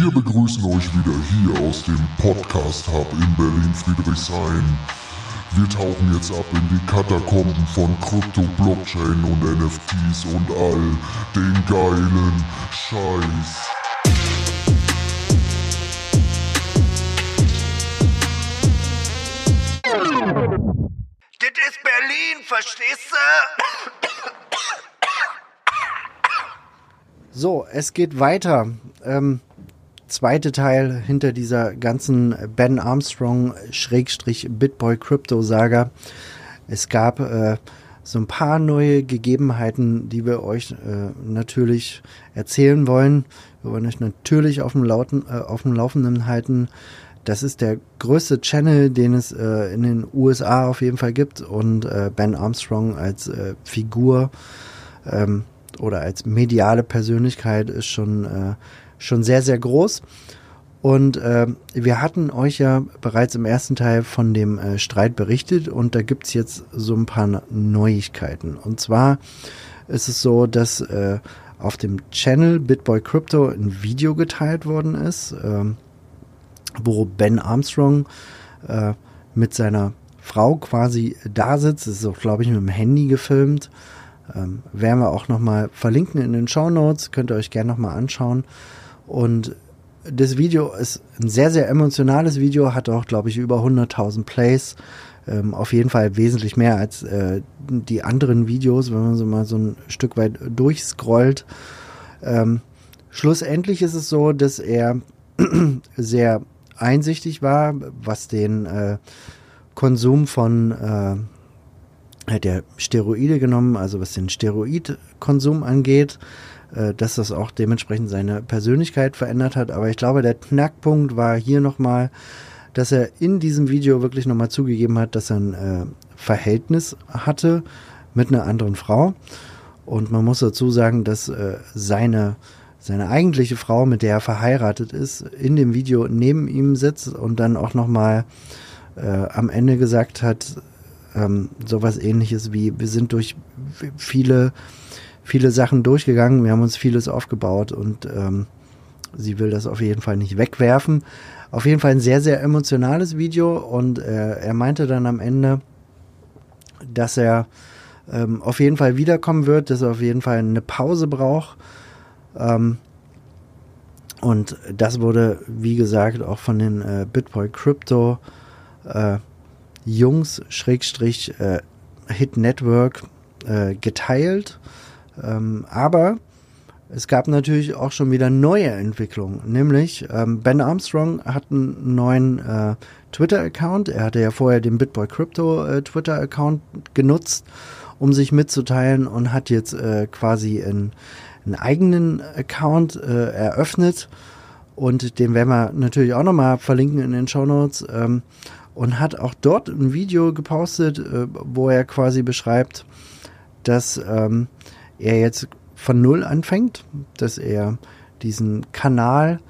Wir begrüßen euch wieder hier aus dem Podcast Hub in Berlin-Friedrichshain. Wir tauchen jetzt ab in die Katakomben von Krypto, Blockchain und NFTs und all den geilen Scheiß. Das ist Berlin, verstehst du? So, es geht weiter. Ähm, zweite Teil hinter dieser ganzen Ben Armstrong Schrägstrich Bitboy Crypto Saga. Es gab äh, so ein paar neue Gegebenheiten, die wir euch äh, natürlich erzählen wollen. Wir wollen euch natürlich auf dem, Lauten, äh, auf dem Laufenden halten. Das ist der größte Channel, den es äh, in den USA auf jeden Fall gibt und äh, Ben Armstrong als äh, Figur ähm, oder als mediale Persönlichkeit ist schon, äh, schon sehr, sehr groß. Und äh, wir hatten euch ja bereits im ersten Teil von dem äh, Streit berichtet und da gibt's jetzt so ein paar Neuigkeiten. Und zwar ist es so, dass äh, auf dem Channel Bitboy Crypto ein Video geteilt worden ist, äh, wo Ben Armstrong äh, mit seiner Frau quasi da sitzt. Das ist auch, glaube ich, mit dem Handy gefilmt. Ähm, werden wir auch nochmal verlinken in den Show Notes. Könnt ihr euch gerne nochmal anschauen. Und das Video ist ein sehr, sehr emotionales Video, hat auch, glaube ich, über 100.000 Plays. Ähm, auf jeden Fall wesentlich mehr als äh, die anderen Videos, wenn man so mal so ein Stück weit durchscrollt. Ähm, schlussendlich ist es so, dass er sehr einsichtig war, was den äh, Konsum von äh, hat er Steroide genommen, also was den Steroidkonsum angeht, äh, dass das auch dementsprechend seine Persönlichkeit verändert hat. Aber ich glaube, der Knackpunkt war hier nochmal, dass er in diesem Video wirklich nochmal zugegeben hat, dass er ein äh, Verhältnis hatte mit einer anderen Frau. Und man muss dazu sagen, dass äh, seine seine eigentliche Frau, mit der er verheiratet ist, in dem Video neben ihm sitzt und dann auch nochmal äh, am Ende gesagt hat, ähm, sowas ähnliches wie, wir sind durch viele, viele Sachen durchgegangen, wir haben uns vieles aufgebaut und ähm, sie will das auf jeden Fall nicht wegwerfen. Auf jeden Fall ein sehr, sehr emotionales Video und äh, er meinte dann am Ende, dass er ähm, auf jeden Fall wiederkommen wird, dass er auf jeden Fall eine Pause braucht ähm, und das wurde, wie gesagt, auch von den äh, Bitboy Crypto äh, Jungs, Schrägstrich, äh, Hit Network äh, geteilt. Ähm, aber es gab natürlich auch schon wieder neue Entwicklungen. Nämlich ähm, Ben Armstrong hat einen neuen äh, Twitter-Account. Er hatte ja vorher den Bitboy Crypto äh, Twitter-Account genutzt, um sich mitzuteilen und hat jetzt äh, quasi in einen eigenen Account äh, eröffnet und den werden wir natürlich auch nochmal verlinken in den Show Notes ähm, und hat auch dort ein Video gepostet, äh, wo er quasi beschreibt, dass ähm, er jetzt von Null anfängt, dass er diesen Kanal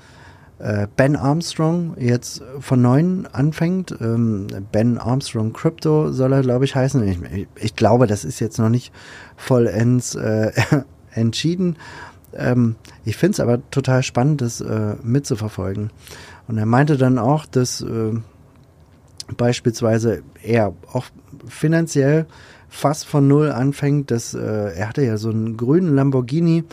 äh, Ben Armstrong jetzt von neuem anfängt. Ähm, ben Armstrong Crypto soll er, glaube ich, heißen. Ich, ich, glaube, das ist jetzt noch nicht vollends äh, entschieden. Ähm, ich finde es aber total spannend, das äh, mitzuverfolgen. Und er meinte dann auch, dass äh, beispielsweise er auch finanziell fast von null anfängt. Dass, äh, er hatte ja so einen grünen Lamborghini.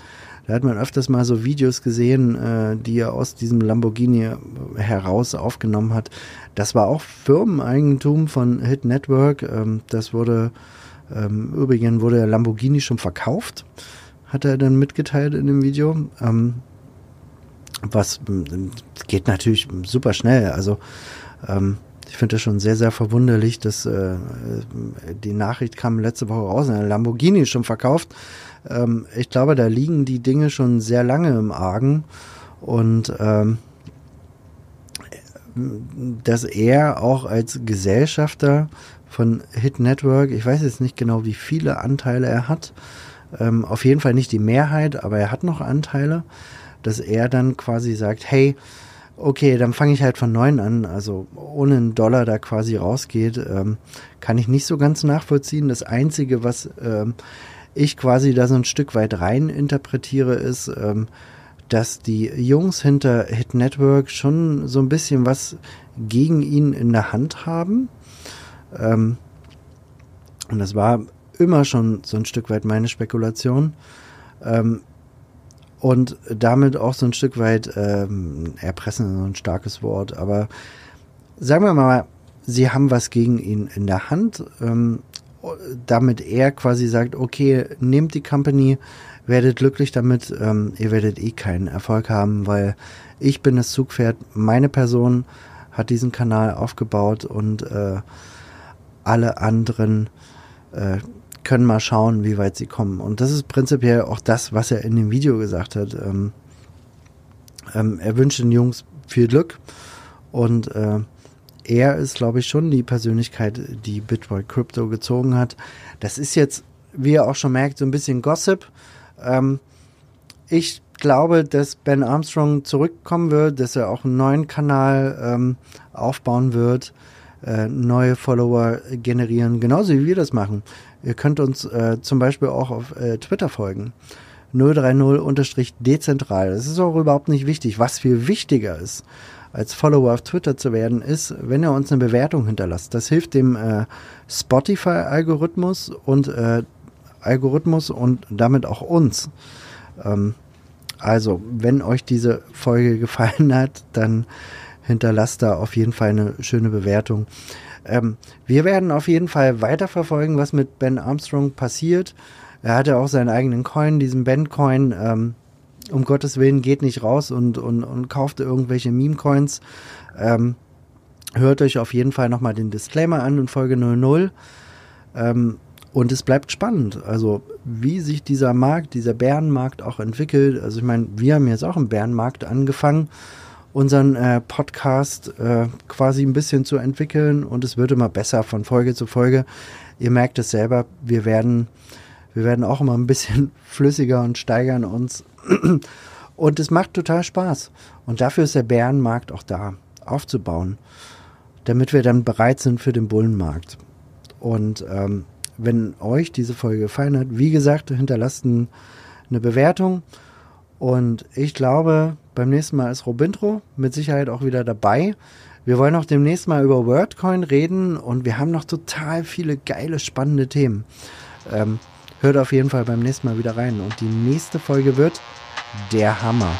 Da hat man öfters mal so Videos gesehen, äh, die er aus diesem Lamborghini heraus aufgenommen hat. Das war auch Firmeneigentum von Hit Network. Ähm, das wurde, ähm, übrigens wurde der Lamborghini schon verkauft hat er dann mitgeteilt in dem Video. Ähm, was geht natürlich super schnell. Also ähm, ich finde das schon sehr, sehr verwunderlich, dass äh, die Nachricht kam letzte Woche raus, ein Lamborghini ist schon verkauft. Ähm, ich glaube, da liegen die Dinge schon sehr lange im Argen und ähm, dass er auch als Gesellschafter von Hit Network, ich weiß jetzt nicht genau, wie viele Anteile er hat, ähm, auf jeden Fall nicht die Mehrheit, aber er hat noch Anteile, dass er dann quasi sagt, hey, okay, dann fange ich halt von neun an, also ohne einen Dollar da quasi rausgeht, ähm, kann ich nicht so ganz nachvollziehen. Das Einzige, was ähm, ich quasi da so ein Stück weit rein interpretiere, ist, ähm, dass die Jungs hinter Hit Network schon so ein bisschen was gegen ihn in der Hand haben. Ähm, und das war immer schon so ein Stück weit meine Spekulation. Und damit auch so ein Stück weit ähm, erpressen, so ein starkes Wort, aber sagen wir mal, sie haben was gegen ihn in der Hand, ähm, damit er quasi sagt, okay, nehmt die Company, werdet glücklich damit, ähm, ihr werdet eh keinen Erfolg haben, weil ich bin das Zugpferd, meine Person hat diesen Kanal aufgebaut und äh, alle anderen äh, können mal schauen, wie weit sie kommen. Und das ist prinzipiell auch das, was er in dem Video gesagt hat. Ähm, ähm, er wünscht den Jungs viel Glück und äh, er ist, glaube ich, schon die Persönlichkeit, die Bitboy Crypto gezogen hat. Das ist jetzt, wie ihr auch schon merkt, so ein bisschen Gossip. Ähm, ich glaube, dass Ben Armstrong zurückkommen wird, dass er auch einen neuen Kanal ähm, aufbauen wird, äh, neue Follower generieren, genauso wie wir das machen. Ihr könnt uns äh, zum Beispiel auch auf äh, Twitter folgen. 030-dezentral. Das ist auch überhaupt nicht wichtig. Was viel wichtiger ist, als Follower auf Twitter zu werden, ist, wenn ihr uns eine Bewertung hinterlasst. Das hilft dem äh, Spotify-Algorithmus und äh, Algorithmus und damit auch uns. Ähm, also, wenn euch diese Folge gefallen hat, dann hinterlasst da auf jeden Fall eine schöne Bewertung. Ähm, wir werden auf jeden Fall weiterverfolgen, was mit Ben Armstrong passiert. Er hatte auch seinen eigenen Coin, diesen Ben-Coin. Ähm, um Gottes Willen geht nicht raus und, und, und kauft irgendwelche Meme-Coins. Ähm, hört euch auf jeden Fall nochmal den Disclaimer an in Folge 00. Ähm, und es bleibt spannend. Also, wie sich dieser Markt, dieser Bärenmarkt auch entwickelt. Also, ich meine, wir haben jetzt auch im Bärenmarkt angefangen, unseren äh, Podcast äh, quasi ein bisschen zu entwickeln. Und es wird immer besser von Folge zu Folge. Ihr merkt es selber, wir werden, wir werden auch immer ein bisschen flüssiger und steigern uns Und es macht total Spaß. Und dafür ist der Bärenmarkt auch da, aufzubauen, damit wir dann bereit sind für den Bullenmarkt. Und ähm, wenn euch diese Folge gefallen hat, wie gesagt, hinterlasst ein, eine Bewertung. Und ich glaube, beim nächsten Mal ist Robintro mit Sicherheit auch wieder dabei. Wir wollen auch demnächst mal über WordCoin reden und wir haben noch total viele geile, spannende Themen. Ähm, hört auf jeden Fall beim nächsten Mal wieder rein. Und die nächste Folge wird der Hammer.